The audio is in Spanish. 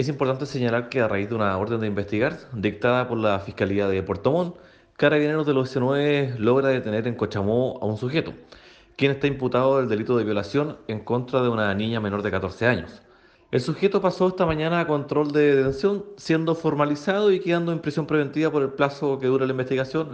Es importante señalar que a raíz de una orden de investigar dictada por la Fiscalía de Puerto Montt, Carabineros de los 19 logra detener en Cochamó a un sujeto, quien está imputado del delito de violación en contra de una niña menor de 14 años. El sujeto pasó esta mañana a control de detención, siendo formalizado y quedando en prisión preventiva por el plazo que dura la investigación,